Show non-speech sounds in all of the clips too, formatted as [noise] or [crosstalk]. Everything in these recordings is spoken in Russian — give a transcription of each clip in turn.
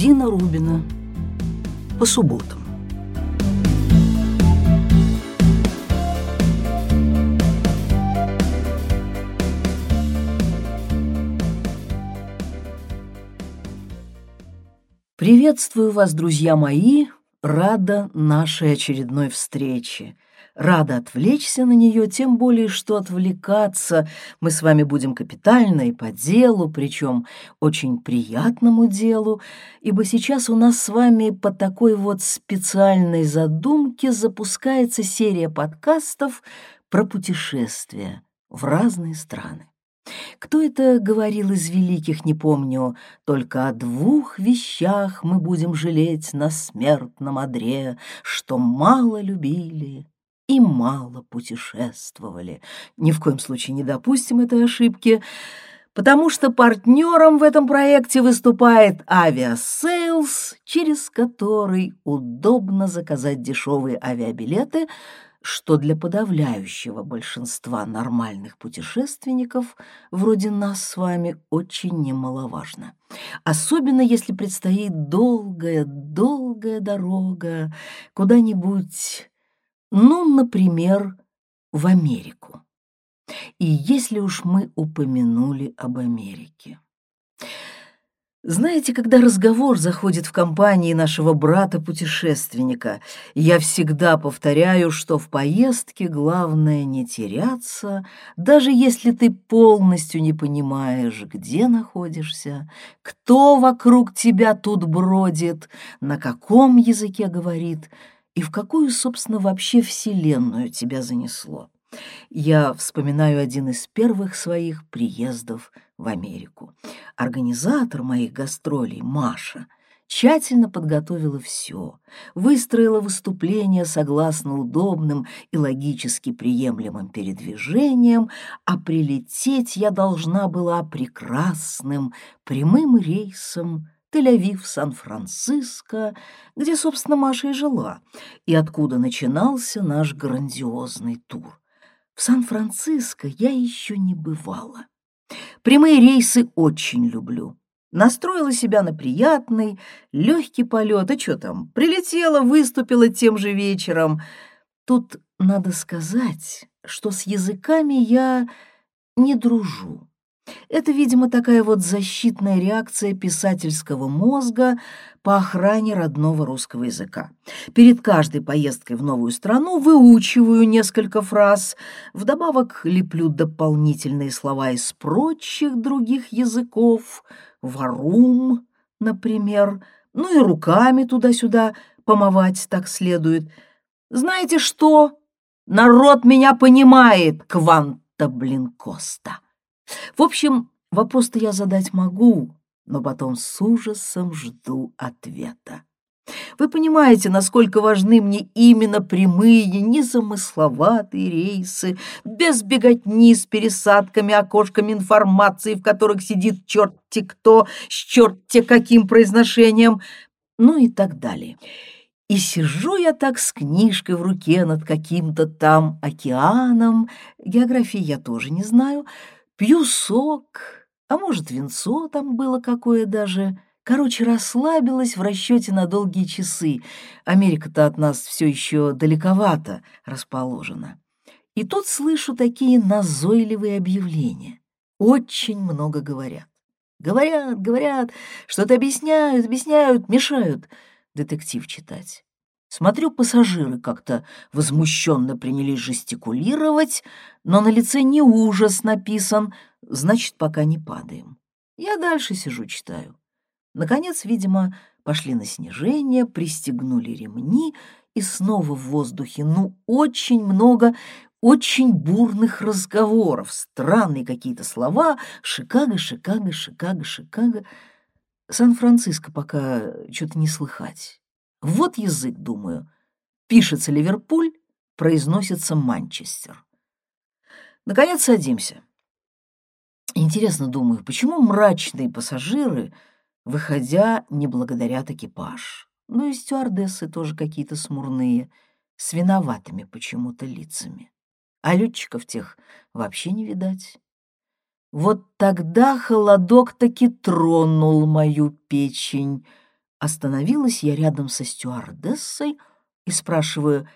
Дина Рубина. По субботам. Приветствую вас, друзья мои, рада нашей очередной встрече. Рада отвлечься на нее, тем более, что отвлекаться мы с вами будем капитально и по делу, причем очень приятному делу, ибо сейчас у нас с вами по такой вот специальной задумке запускается серия подкастов про путешествия в разные страны. Кто это говорил из великих, не помню, только о двух вещах мы будем жалеть на смертном одре, что мало любили и мало путешествовали. Ни в коем случае не допустим этой ошибки, потому что партнером в этом проекте выступает Aviasales, через который удобно заказать дешевые авиабилеты – что для подавляющего большинства нормальных путешественников, вроде нас с вами, очень немаловажно. Особенно если предстоит долгая-долгая дорога куда-нибудь, ну, например, в Америку. И если уж мы упомянули об Америке. Знаете, когда разговор заходит в компании нашего брата-путешественника, я всегда повторяю, что в поездке главное не теряться, даже если ты полностью не понимаешь, где находишься, кто вокруг тебя тут бродит, на каком языке говорит и в какую, собственно, вообще вселенную тебя занесло. Я вспоминаю один из первых своих приездов в Америку. Организатор моих гастролей, Маша, тщательно подготовила все, выстроила выступление согласно удобным и логически приемлемым передвижениям, а прилететь я должна была прекрасным прямым рейсом Тель-Авив, Сан-Франциско, где, собственно, Маша и жила, и откуда начинался наш грандиозный тур. В Сан-Франциско я еще не бывала. Прямые рейсы очень люблю. Настроила себя на приятный, легкий полет. А что там, прилетела, выступила тем же вечером. Тут надо сказать, что с языками я не дружу. Это, видимо, такая вот защитная реакция писательского мозга по охране родного русского языка. Перед каждой поездкой в новую страну выучиваю несколько фраз, вдобавок леплю дополнительные слова из прочих других языков, варум, например, ну и руками туда-сюда помывать так следует. Знаете что? Народ меня понимает, Кванта, блин, Коста. В общем, вопрос-то я задать могу, но потом с ужасом жду ответа. Вы понимаете, насколько важны мне именно прямые, незамысловатые рейсы, без беготни с пересадками, окошками информации, в которых сидит черт-те кто, с черт-те каким произношением, ну и так далее. И сижу я так с книжкой в руке над каким-то там океаном, географии я тоже не знаю, Пью сок, а может, винцо там было какое даже. Короче, расслабилась в расчете на долгие часы. Америка-то от нас все еще далековато расположена. И тут слышу такие назойливые объявления. Очень много говорят. Говорят, говорят, что-то объясняют, объясняют, мешают детектив читать. Смотрю, пассажиры как-то возмущенно принялись жестикулировать, но на лице не ужас написан, значит, пока не падаем. Я дальше сижу, читаю. Наконец, видимо, пошли на снижение, пристегнули ремни, и снова в воздухе, ну, очень много очень бурных разговоров, странные какие-то слова, Шикаго, Шикаго, Шикаго, Шикаго. Сан-Франциско пока что-то не слыхать. Вот язык, думаю. Пишется Ливерпуль, произносится Манчестер. Наконец садимся. Интересно, думаю, почему мрачные пассажиры, выходя, не благодарят экипаж? Ну и стюардессы тоже какие-то смурные, с виноватыми почему-то лицами. А летчиков тех вообще не видать. Вот тогда холодок таки тронул мою печень, Остановилась я рядом со стюардессой и спрашиваю,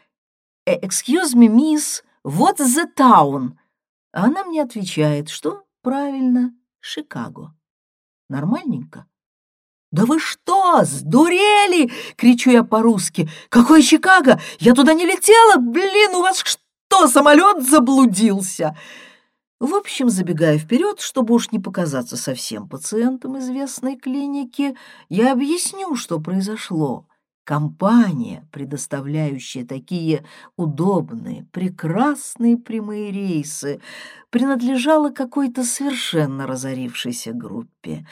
«Э, «Excuse me, miss, what is the town?» А она мне отвечает, что правильно, Шикаго. Нормальненько. «Да вы что, сдурели?» — кричу я по-русски. «Какое Чикаго? Я туда не летела! Блин, у вас что, самолет заблудился?» В общем, забегая вперед, чтобы уж не показаться совсем пациентом известной клиники, я объясню, что произошло. Компания, предоставляющая такие удобные, прекрасные прямые рейсы, принадлежала какой-то совершенно разорившейся группе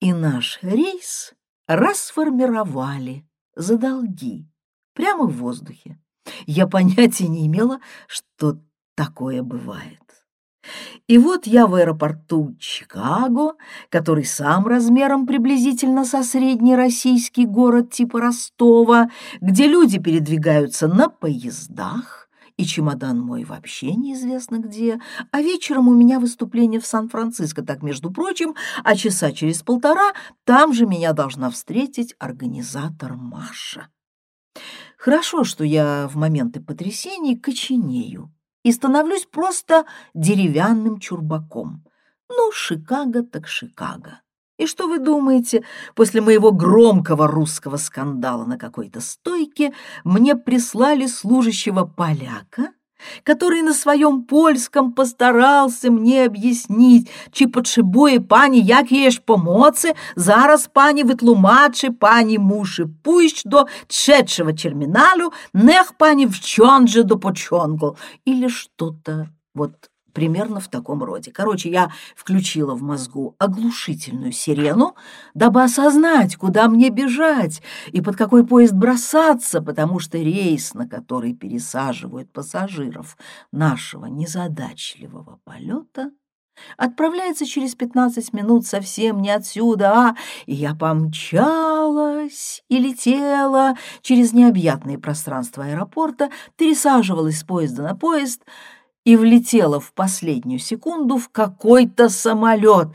и наш рейс расформировали за долги прямо в воздухе. Я понятия не имела, что такое бывает. И вот я в аэропорту Чикаго, который сам размером приблизительно со средний российский город типа Ростова, где люди передвигаются на поездах, и чемодан мой вообще неизвестно где, а вечером у меня выступление в Сан-Франциско, так, между прочим, а часа через полтора там же меня должна встретить организатор Маша. Хорошо, что я в моменты потрясений коченею и становлюсь просто деревянным чурбаком. Ну, Шикаго так Шикаго. И что вы думаете, после моего громкого русского скандала на какой-то стойке мне прислали служащего поляка, который на своем польском постарался мне об'яснить, чи потребує пані, як їй ж помоці, зараз пані витлумачи, пані муши пусть до третьего терминалу, нех пані вчон же до почонку, или что-то вот примерно в таком роде. Короче, я включила в мозгу оглушительную сирену, дабы осознать, куда мне бежать и под какой поезд бросаться, потому что рейс, на который пересаживают пассажиров нашего незадачливого полета, отправляется через 15 минут совсем не отсюда, а и я помчалась и летела через необъятные пространства аэропорта, пересаживалась с поезда на поезд — и влетела в последнюю секунду в какой-то самолет.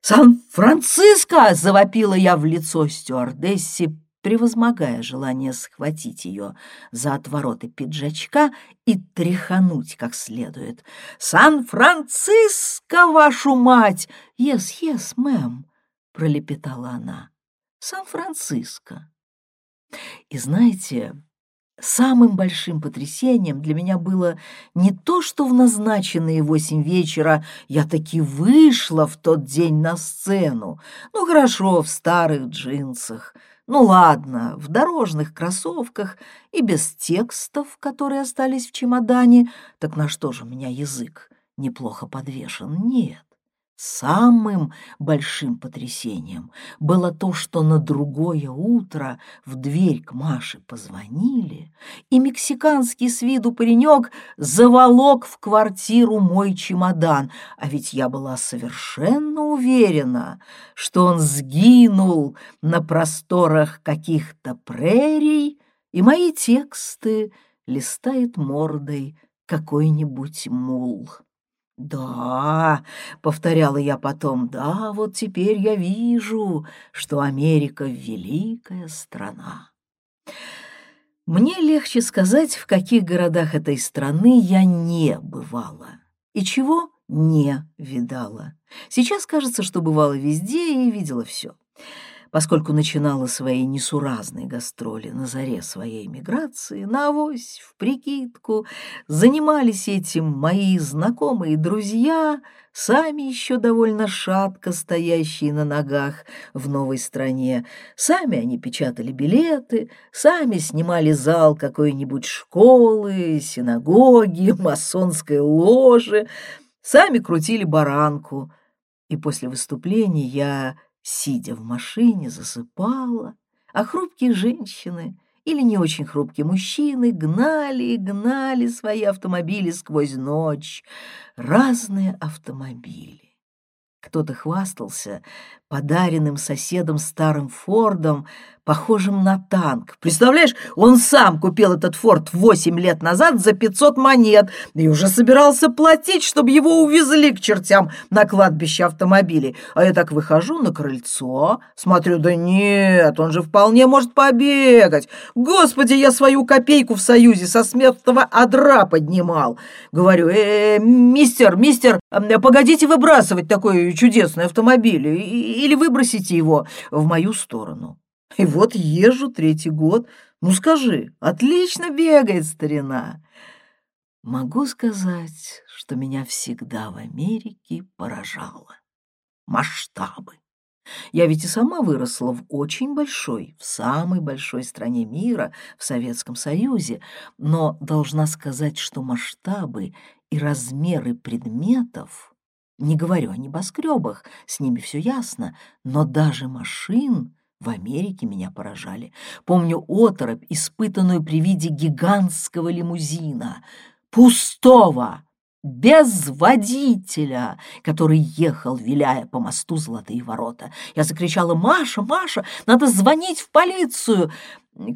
«Сан-Франциско!» — завопила я в лицо стюардессе, превозмогая желание схватить ее за отвороты пиджачка и тряхануть как следует. «Сан-Франциско, вашу мать!» «Yes, yes, мэм», — пролепетала она. «Сан-Франциско». И знаете, Самым большим потрясением для меня было не то, что в назначенные восемь вечера я таки вышла в тот день на сцену. Ну, хорошо, в старых джинсах. Ну, ладно, в дорожных кроссовках и без текстов, которые остались в чемодане. Так на что же у меня язык неплохо подвешен? Нет. Самым большим потрясением было то, что на другое утро в дверь к Маше позвонили, и мексиканский с виду паренек заволок в квартиру мой чемодан, а ведь я была совершенно уверена, что он сгинул на просторах каких-то прерий, и мои тексты листает мордой какой-нибудь мул. «Да», — повторяла я потом, — «да, вот теперь я вижу, что Америка — великая страна». Мне легче сказать, в каких городах этой страны я не бывала и чего не видала. Сейчас кажется, что бывала везде и видела все поскольку начинала свои несуразные гастроли на заре своей миграции, на авось, в прикидку, занимались этим мои знакомые друзья, сами еще довольно шатко стоящие на ногах в новой стране. Сами они печатали билеты, сами снимали зал какой-нибудь школы, синагоги, [laughs] масонской ложи, сами крутили баранку. И после выступления я сидя в машине, засыпала, а хрупкие женщины или не очень хрупкие мужчины гнали и гнали свои автомобили сквозь ночь, разные автомобили. Кто-то хвастался подаренным соседом старым Фордом, похожим на танк. Представляешь, он сам купил этот форт 8 лет назад за 500 монет и уже собирался платить, чтобы его увезли к чертям на кладбище автомобилей. А я так выхожу на крыльцо, смотрю, да нет, он же вполне может побегать. Господи, я свою копейку в Союзе со смертного одра поднимал. Говорю, э, -э мистер, мистер, погодите выбрасывать такой чудесный автомобиль или выбросите его в мою сторону. И вот езжу третий год. Ну скажи, отлично бегает старина. Могу сказать, что меня всегда в Америке поражало. Масштабы. Я ведь и сама выросла в очень большой, в самой большой стране мира, в Советском Союзе, но должна сказать, что масштабы и размеры предметов, не говорю о небоскребах, с ними все ясно, но даже машин в Америке меня поражали. Помню оторопь, испытанную при виде гигантского лимузина, пустого, без водителя, который ехал, виляя по мосту Золотые ворота. Я закричала «Маша, Маша, надо звонить в полицию!»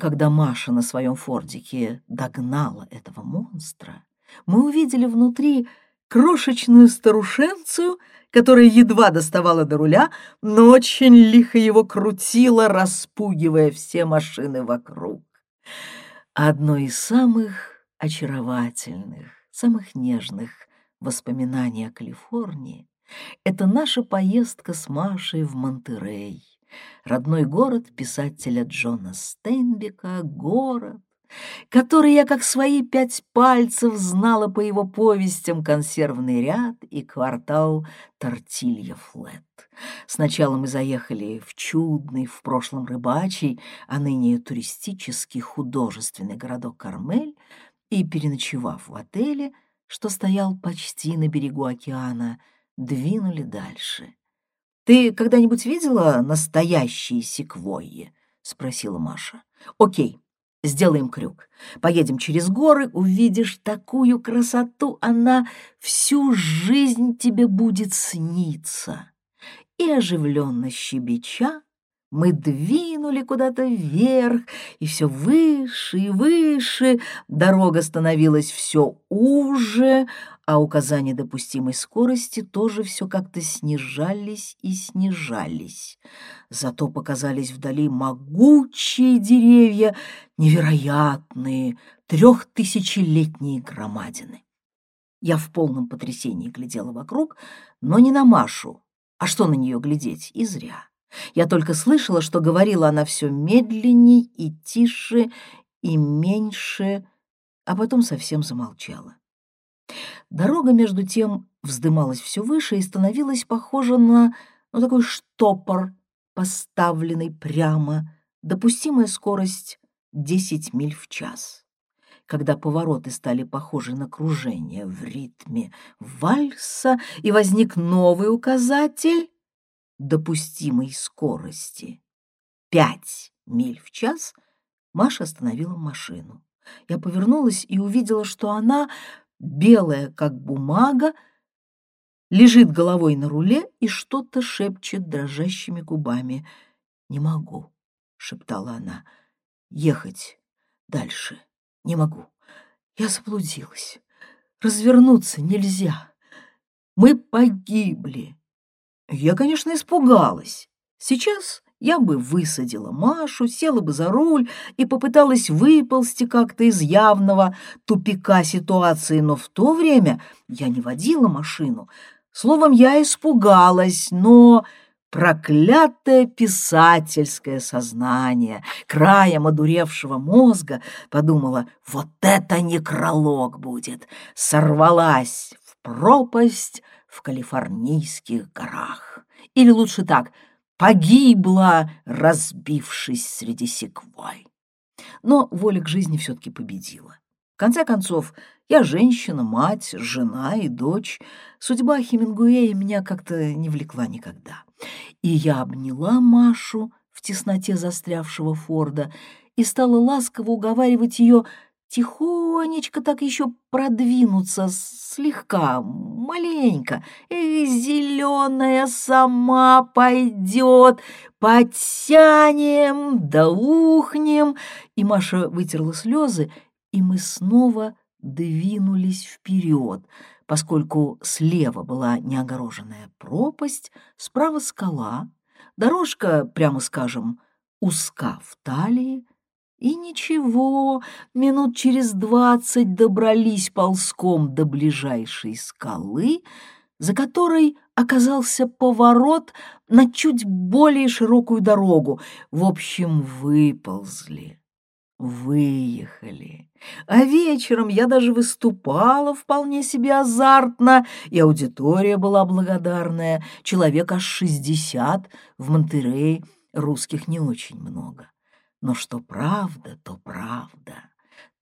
Когда Маша на своем фордике догнала этого монстра, мы увидели внутри крошечную старушенцию — которая едва доставала до руля, но очень лихо его крутила, распугивая все машины вокруг. Одно из самых очаровательных, самых нежных воспоминаний о Калифорнии — это наша поездка с Машей в Монтерей, родной город писателя Джона Стейнбека, город, который я как свои пять пальцев знала по его повестям «Консервный ряд» и «Квартал Тортилья Флет». Сначала мы заехали в чудный, в прошлом рыбачий, а ныне туристический художественный городок Кармель, и, переночевав в отеле, что стоял почти на берегу океана, двинули дальше. «Ты когда-нибудь видела настоящие секвойи?» — спросила Маша. «Окей, Сделаем крюк. Поедем через горы, увидишь такую красоту, она всю жизнь тебе будет сниться. И оживленно щебеча мы двинули куда-то вверх, и все выше и выше. Дорога становилась все уже, а указания допустимой скорости тоже все как-то снижались и снижались. Зато показались вдали могучие деревья, невероятные, трехтысячелетние громадины. Я в полном потрясении глядела вокруг, но не на Машу. А что на нее глядеть? И зря. Я только слышала, что говорила она все медленней и тише, и меньше, а потом совсем замолчала. Дорога, между тем, вздымалась все выше и становилась похожа на ну, такой штопор, поставленный прямо, допустимая скорость 10 миль в час. Когда повороты стали похожи на кружение в ритме вальса, и возник новый указатель, допустимой скорости пять миль в час, Маша остановила машину. Я повернулась и увидела, что она, белая как бумага, лежит головой на руле и что-то шепчет дрожащими губами. «Не могу», — шептала она, — «ехать дальше не могу. Я заблудилась. Развернуться нельзя. Мы погибли». Я, конечно, испугалась. Сейчас я бы высадила Машу, села бы за руль и попыталась выползти как-то из явного тупика ситуации, но в то время я не водила машину. Словом, я испугалась, но проклятое писательское сознание, краем одуревшего мозга, подумала, вот это некролог будет, сорвалась в пропасть, в калифорнийских горах. Или лучше так, погибла, разбившись среди секвой. Но воля к жизни все-таки победила. В конце концов, я женщина, мать, жена и дочь. Судьба Хемингуэя меня как-то не влекла никогда. И я обняла Машу в тесноте застрявшего Форда и стала ласково уговаривать ее тихонечко так еще продвинуться, слегка, маленько. И зеленая сама пойдет, подтянем, да. И Маша вытерла слезы, и мы снова двинулись вперед, поскольку слева была неогороженная пропасть, справа скала, дорожка, прямо скажем, узка в талии, и ничего, минут через двадцать добрались ползком до ближайшей скалы, за которой оказался поворот на чуть более широкую дорогу. В общем, выползли, выехали. А вечером я даже выступала вполне себе азартно, и аудитория была благодарная. Человек аж шестьдесят, в Монтерее русских не очень много. Но что правда, то правда.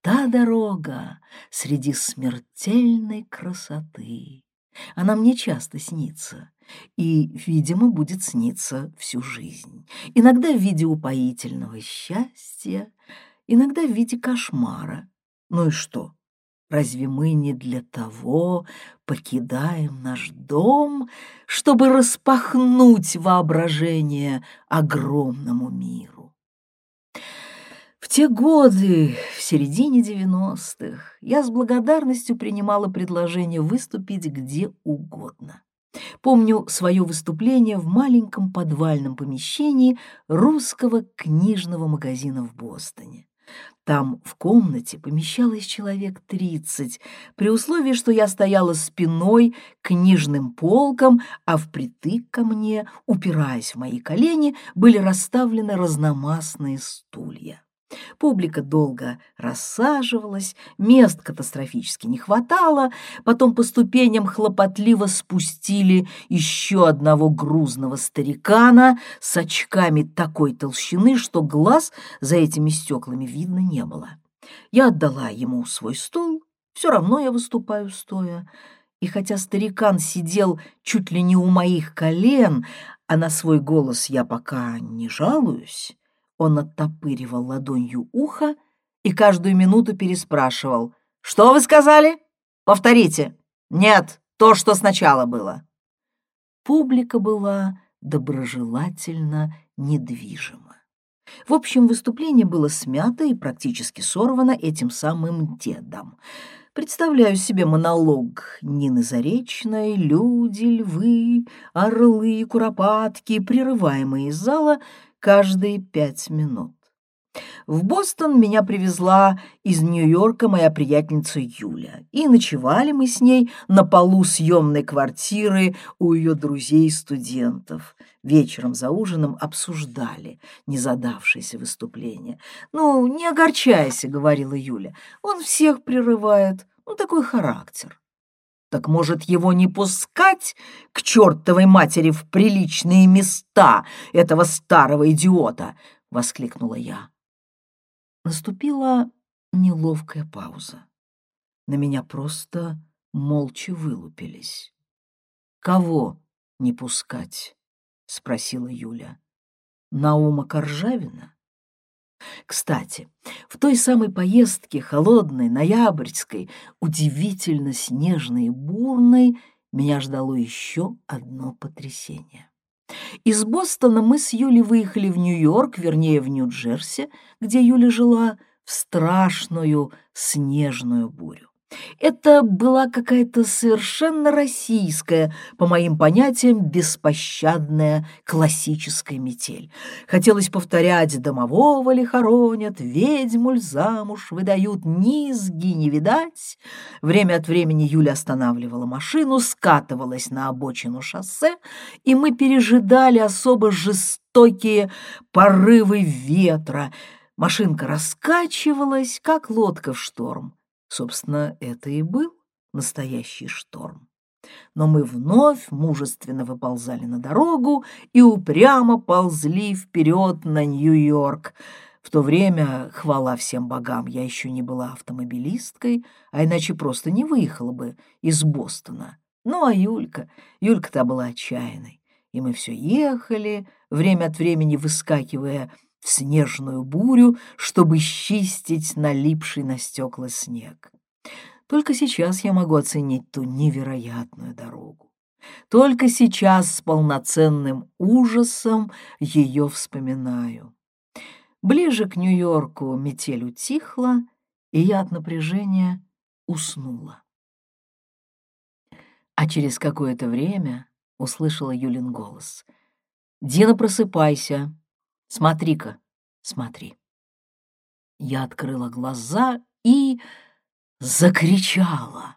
Та дорога среди смертельной красоты. Она мне часто снится и, видимо, будет сниться всю жизнь. Иногда в виде упоительного счастья, иногда в виде кошмара. Ну и что? Разве мы не для того покидаем наш дом, чтобы распахнуть воображение огромному миру? Те годы, в середине девяностых, я с благодарностью принимала предложение выступить где угодно. Помню свое выступление в маленьком подвальном помещении русского книжного магазина в Бостоне. Там в комнате помещалось человек тридцать, при условии, что я стояла спиной к книжным полкам, а впритык ко мне, упираясь в мои колени, были расставлены разномастные стулья. Публика долго рассаживалась, мест катастрофически не хватало, потом по ступеням хлопотливо спустили еще одного грузного старикана с очками такой толщины, что глаз за этими стеклами видно не было. Я отдала ему свой стул, все равно я выступаю стоя, и хотя старикан сидел чуть ли не у моих колен, а на свой голос я пока не жалуюсь, он оттопыривал ладонью ухо и каждую минуту переспрашивал. «Что вы сказали? Повторите. Нет, то, что сначала было». Публика была доброжелательно недвижима. В общем, выступление было смято и практически сорвано этим самым дедом. Представляю себе монолог Нины Заречной, люди, львы, орлы, куропатки, прерываемые из зала каждые пять минут. В Бостон меня привезла из Нью-Йорка моя приятельница Юля, и ночевали мы с ней на полу съемной квартиры у ее друзей-студентов. Вечером за ужином обсуждали незадавшееся выступление. «Ну, не огорчайся», — говорила Юля, — «он всех прерывает, ну, такой характер». Так может, его не пускать к чертовой матери в приличные места этого старого идиота? — воскликнула я. Наступила неловкая пауза. На меня просто молча вылупились. «Кого не пускать?» — спросила Юля. «Наума Коржавина?» Кстати, в той самой поездке, холодной, ноябрьской, удивительно снежной и бурной, меня ждало еще одно потрясение. Из Бостона мы с Юлей выехали в Нью-Йорк, вернее, в Нью-Джерси, где Юля жила, в страшную снежную бурю. Это была какая-то совершенно российская, по моим понятиям, беспощадная классическая метель. Хотелось повторять «домового ли хоронят, ведьму ль замуж выдают, низги не видать». Время от времени Юля останавливала машину, скатывалась на обочину шоссе, и мы пережидали особо жестокие порывы ветра. Машинка раскачивалась, как лодка в шторм. Собственно, это и был настоящий шторм. Но мы вновь мужественно выползали на дорогу и упрямо ползли вперед на Нью-Йорк. В то время, хвала всем богам, я еще не была автомобилисткой, а иначе просто не выехала бы из Бостона. Ну, а Юлька, Юлька-то была отчаянной. И мы все ехали, время от времени выскакивая в снежную бурю, чтобы счистить налипший на стекла снег. Только сейчас я могу оценить ту невероятную дорогу. Только сейчас с полноценным ужасом ее вспоминаю. Ближе к Нью-Йорку метель утихла, и я от напряжения уснула. А через какое-то время услышала Юлин голос. «Дина, просыпайся! Смотри-ка, смотри!» Я открыла глаза и закричала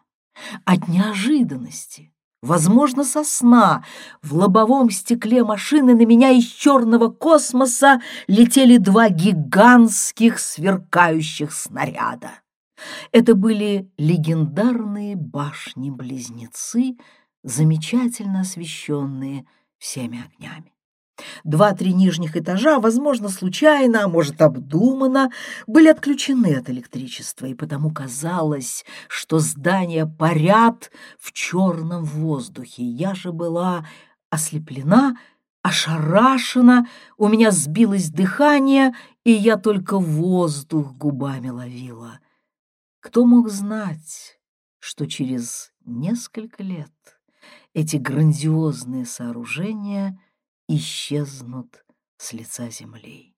от неожиданности. Возможно, со сна. В лобовом стекле машины на меня из черного космоса летели два гигантских сверкающих снаряда. Это были легендарные башни-близнецы, замечательно освещенные всеми огнями. Два-три нижних этажа, возможно, случайно, а может, обдуманно, были отключены от электричества, и потому казалось, что здания парят в черном воздухе. Я же была ослеплена, ошарашена, у меня сбилось дыхание, и я только воздух губами ловила. Кто мог знать, что через несколько лет эти грандиозные сооружения — исчезнут с лица земли.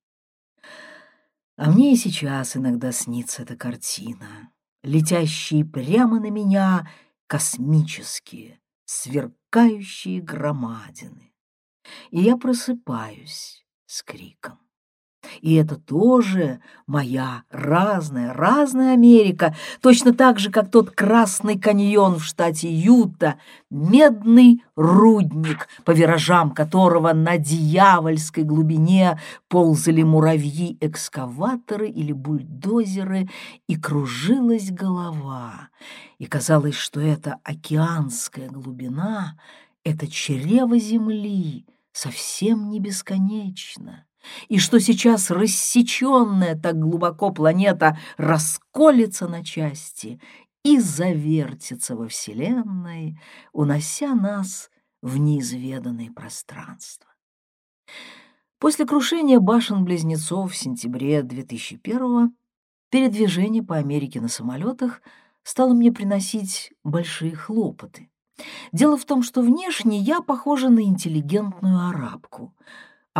А мне и сейчас иногда снится эта картина, летящие прямо на меня космические, сверкающие громадины. И я просыпаюсь с криком. И это тоже моя разная, разная Америка, точно так же, как тот красный каньон в штате Юта, медный рудник, по виражам которого на дьявольской глубине ползали муравьи-экскаваторы или бульдозеры, и кружилась голова. И казалось, что эта океанская глубина — это чрево земли, совсем не бесконечно и что сейчас рассеченная так глубоко планета расколется на части и завертится во Вселенной, унося нас в неизведанные пространства. После крушения башен-близнецов в сентябре 2001-го передвижение по Америке на самолетах стало мне приносить большие хлопоты. Дело в том, что внешне я похожа на интеллигентную арабку —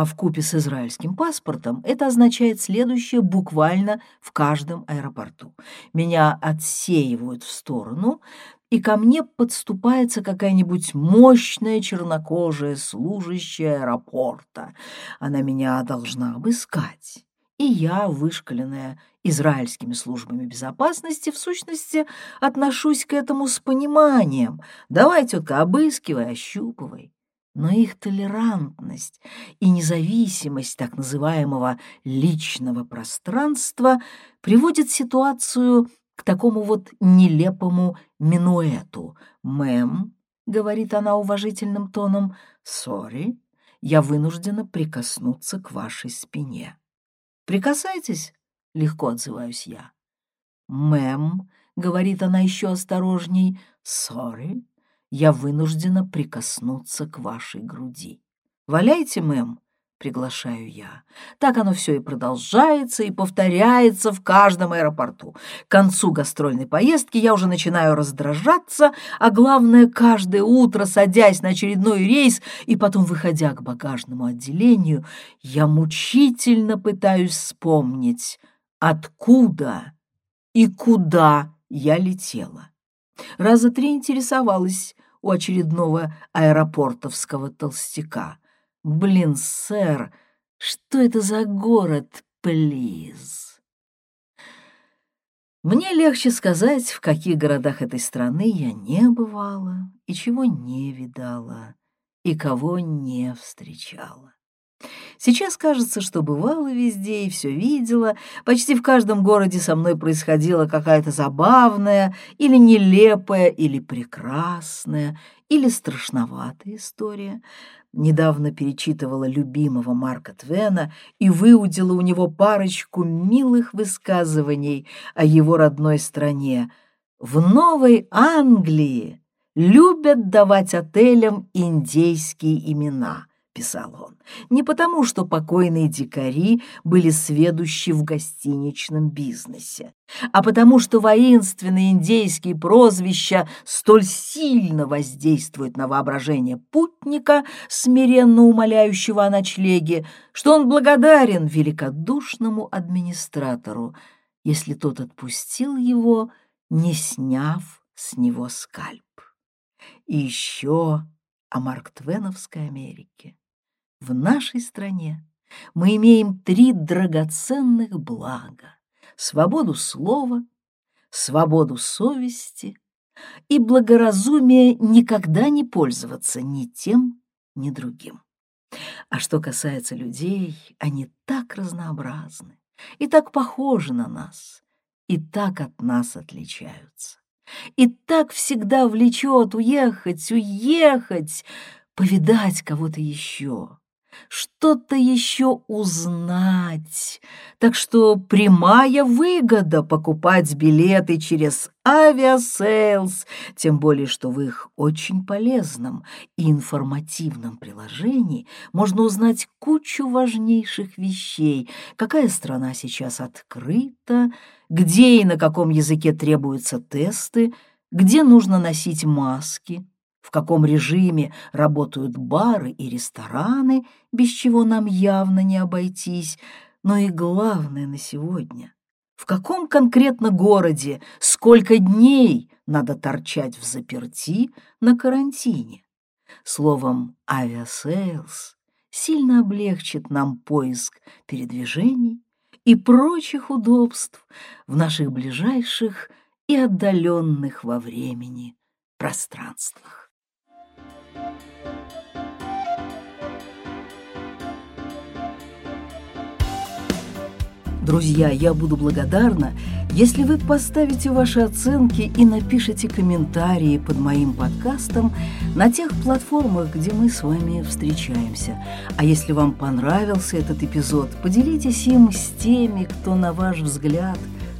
а в купе с израильским паспортом это означает следующее буквально в каждом аэропорту. Меня отсеивают в сторону, и ко мне подступается какая-нибудь мощная чернокожая служащая аэропорта. Она меня должна обыскать. И я, вышкаленная израильскими службами безопасности, в сущности, отношусь к этому с пониманием. Давай, тетка, обыскивай, ощупывай но их толерантность и независимость так называемого личного пространства приводит ситуацию к такому вот нелепому минуэту. «Мэм», — говорит она уважительным тоном, — «сори, я вынуждена прикоснуться к вашей спине». «Прикасайтесь», — легко отзываюсь я. «Мэм», — говорит она еще осторожней, — «сори, я вынуждена прикоснуться к вашей груди. Валяйте, мэм, приглашаю я. Так оно все и продолжается, и повторяется в каждом аэропорту. К концу гастрольной поездки я уже начинаю раздражаться, а главное, каждое утро, садясь на очередной рейс и потом выходя к багажному отделению, я мучительно пытаюсь вспомнить, откуда и куда я летела. Раза три интересовалась, у очередного аэропортовского толстяка. «Блин, сэр, что это за город, плиз?» Мне легче сказать, в каких городах этой страны я не бывала, и чего не видала, и кого не встречала. Сейчас кажется, что бывала везде и все видела. Почти в каждом городе со мной происходила какая-то забавная или нелепая, или прекрасная, или страшноватая история. Недавно перечитывала любимого Марка Твена и выудила у него парочку милых высказываний о его родной стране. В Новой Англии любят давать отелям индейские имена — писал он, не потому, что покойные дикари были сведущи в гостиничном бизнесе, а потому, что воинственные индейские прозвища столь сильно воздействуют на воображение путника, смиренно умоляющего о ночлеге, что он благодарен великодушному администратору, если тот отпустил его, не сняв с него скальп. И еще о Марктвеновской Америке. В нашей стране мы имеем три драгоценных блага — свободу слова, свободу совести и благоразумие никогда не пользоваться ни тем, ни другим. А что касается людей, они так разнообразны и так похожи на нас, и так от нас отличаются. И так всегда влечет уехать, уехать, повидать кого-то еще, что-то еще узнать. Так что прямая выгода покупать билеты через Aviasales, тем более, что в их очень полезном и информативном приложении можно узнать кучу важнейших вещей, какая страна сейчас открыта, где и на каком языке требуются тесты, где нужно носить маски, в каком режиме работают бары и рестораны, без чего нам явно не обойтись, но и главное на сегодня — в каком конкретно городе сколько дней надо торчать в заперти на карантине. Словом, Aviasales сильно облегчит нам поиск передвижений и прочих удобств в наших ближайших и отдаленных во времени пространствах. Друзья, я буду благодарна, если вы поставите ваши оценки и напишите комментарии под моим подкастом на тех платформах, где мы с вами встречаемся. А если вам понравился этот эпизод, поделитесь им с теми, кто, на ваш взгляд,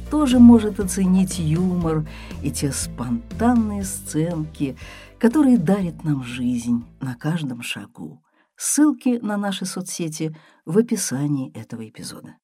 тоже может оценить юмор и те спонтанные сценки, которые дарят нам жизнь на каждом шагу. Ссылки на наши соцсети в описании этого эпизода.